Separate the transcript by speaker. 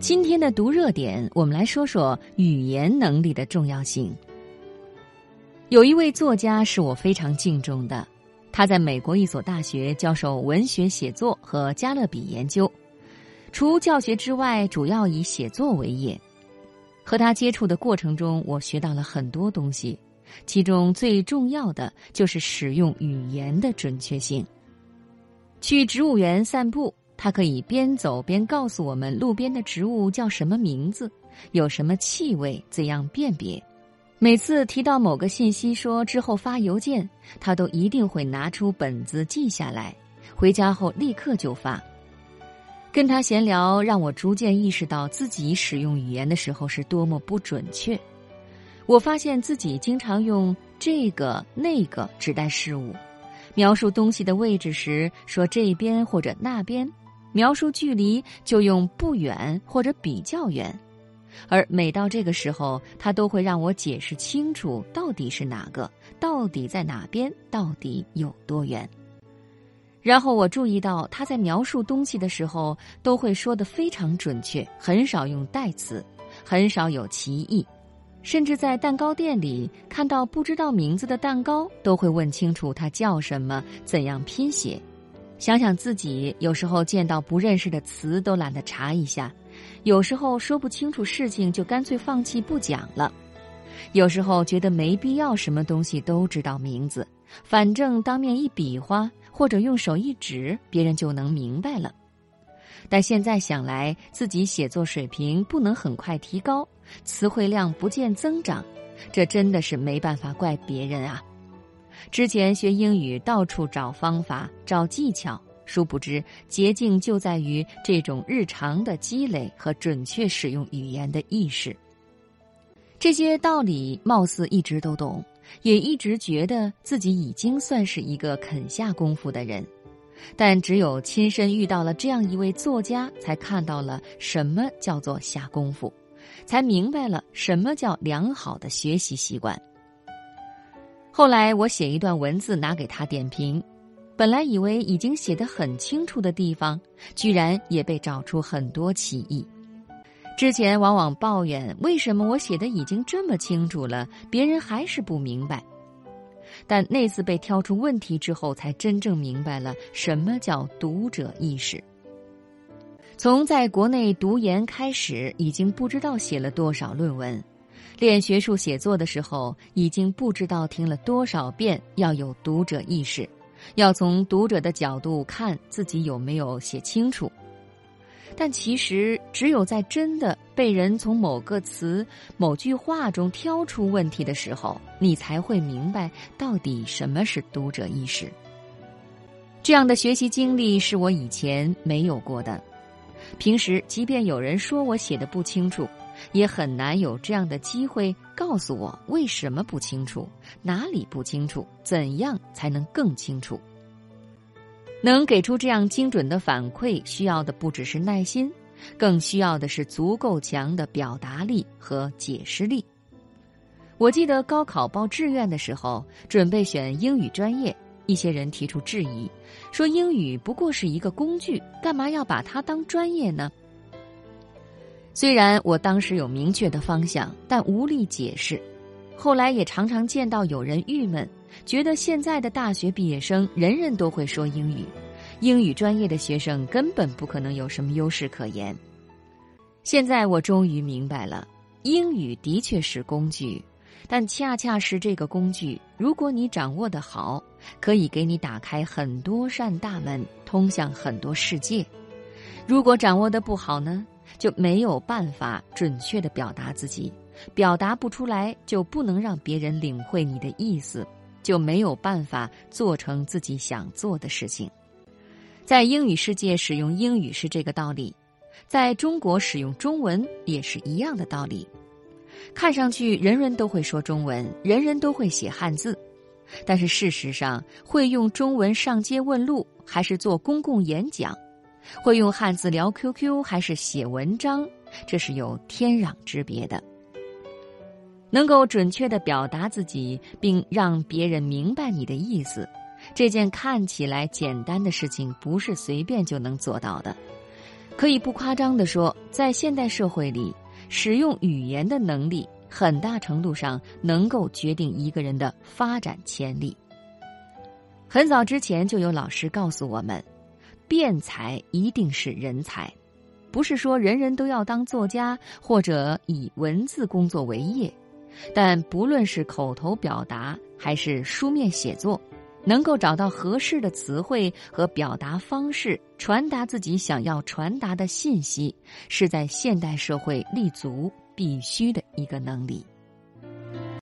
Speaker 1: 今天的读热点，我们来说说语言能力的重要性。有一位作家是我非常敬重的，他在美国一所大学教授文学写作和加勒比研究，除教学之外，主要以写作为业。和他接触的过程中，我学到了很多东西，其中最重要的就是使用语言的准确性。去植物园散步。他可以边走边告诉我们路边的植物叫什么名字，有什么气味，怎样辨别。每次提到某个信息，说之后发邮件，他都一定会拿出本子记下来，回家后立刻就发。跟他闲聊，让我逐渐意识到自己使用语言的时候是多么不准确。我发现自己经常用这个那个指代事物，描述东西的位置时说这边或者那边。描述距离就用不远或者比较远，而每到这个时候，他都会让我解释清楚到底是哪个，到底在哪边，到底有多远。然后我注意到他在描述东西的时候都会说的非常准确，很少用代词，很少有歧义，甚至在蛋糕店里看到不知道名字的蛋糕，都会问清楚它叫什么，怎样拼写。想想自己，有时候见到不认识的词都懒得查一下，有时候说不清楚事情就干脆放弃不讲了，有时候觉得没必要什么东西都知道名字，反正当面一比划或者用手一指，别人就能明白了。但现在想来，自己写作水平不能很快提高，词汇量不见增长，这真的是没办法怪别人啊。之前学英语到处找方法、找技巧，殊不知捷径就在于这种日常的积累和准确使用语言的意识。这些道理貌似一直都懂，也一直觉得自己已经算是一个肯下功夫的人，但只有亲身遇到了这样一位作家，才看到了什么叫做下功夫，才明白了什么叫良好的学习习惯。后来我写一段文字拿给他点评，本来以为已经写得很清楚的地方，居然也被找出很多歧义。之前往往抱怨为什么我写的已经这么清楚了，别人还是不明白。但那次被挑出问题之后，才真正明白了什么叫读者意识。从在国内读研开始，已经不知道写了多少论文。练学术写作的时候，已经不知道听了多少遍要有读者意识，要从读者的角度看自己有没有写清楚。但其实，只有在真的被人从某个词、某句话中挑出问题的时候，你才会明白到底什么是读者意识。这样的学习经历是我以前没有过的。平时，即便有人说我写的不清楚。也很难有这样的机会告诉我为什么不清楚，哪里不清楚，怎样才能更清楚。能给出这样精准的反馈，需要的不只是耐心，更需要的是足够强的表达力和解释力。我记得高考报志愿的时候，准备选英语专业，一些人提出质疑，说英语不过是一个工具，干嘛要把它当专业呢？虽然我当时有明确的方向，但无力解释。后来也常常见到有人郁闷，觉得现在的大学毕业生人人都会说英语，英语专业的学生根本不可能有什么优势可言。现在我终于明白了，英语的确是工具，但恰恰是这个工具，如果你掌握的好，可以给你打开很多扇大门，通向很多世界；如果掌握的不好呢？就没有办法准确的表达自己，表达不出来，就不能让别人领会你的意思，就没有办法做成自己想做的事情。在英语世界使用英语是这个道理，在中国使用中文也是一样的道理。看上去人人都会说中文，人人都会写汉字，但是事实上，会用中文上街问路，还是做公共演讲？会用汉字聊 QQ 还是写文章，这是有天壤之别的。能够准确的表达自己，并让别人明白你的意思，这件看起来简单的事情，不是随便就能做到的。可以不夸张的说，在现代社会里，使用语言的能力很大程度上能够决定一个人的发展潜力。很早之前就有老师告诉我们，辩才一定是人才，不是说人人都要当作家或者以文字工作为业，但不论是口头表达还是书面写作。能够找到合适的词汇和表达方式，传达自己想要传达的信息，是在现代社会立足必须的一个能力。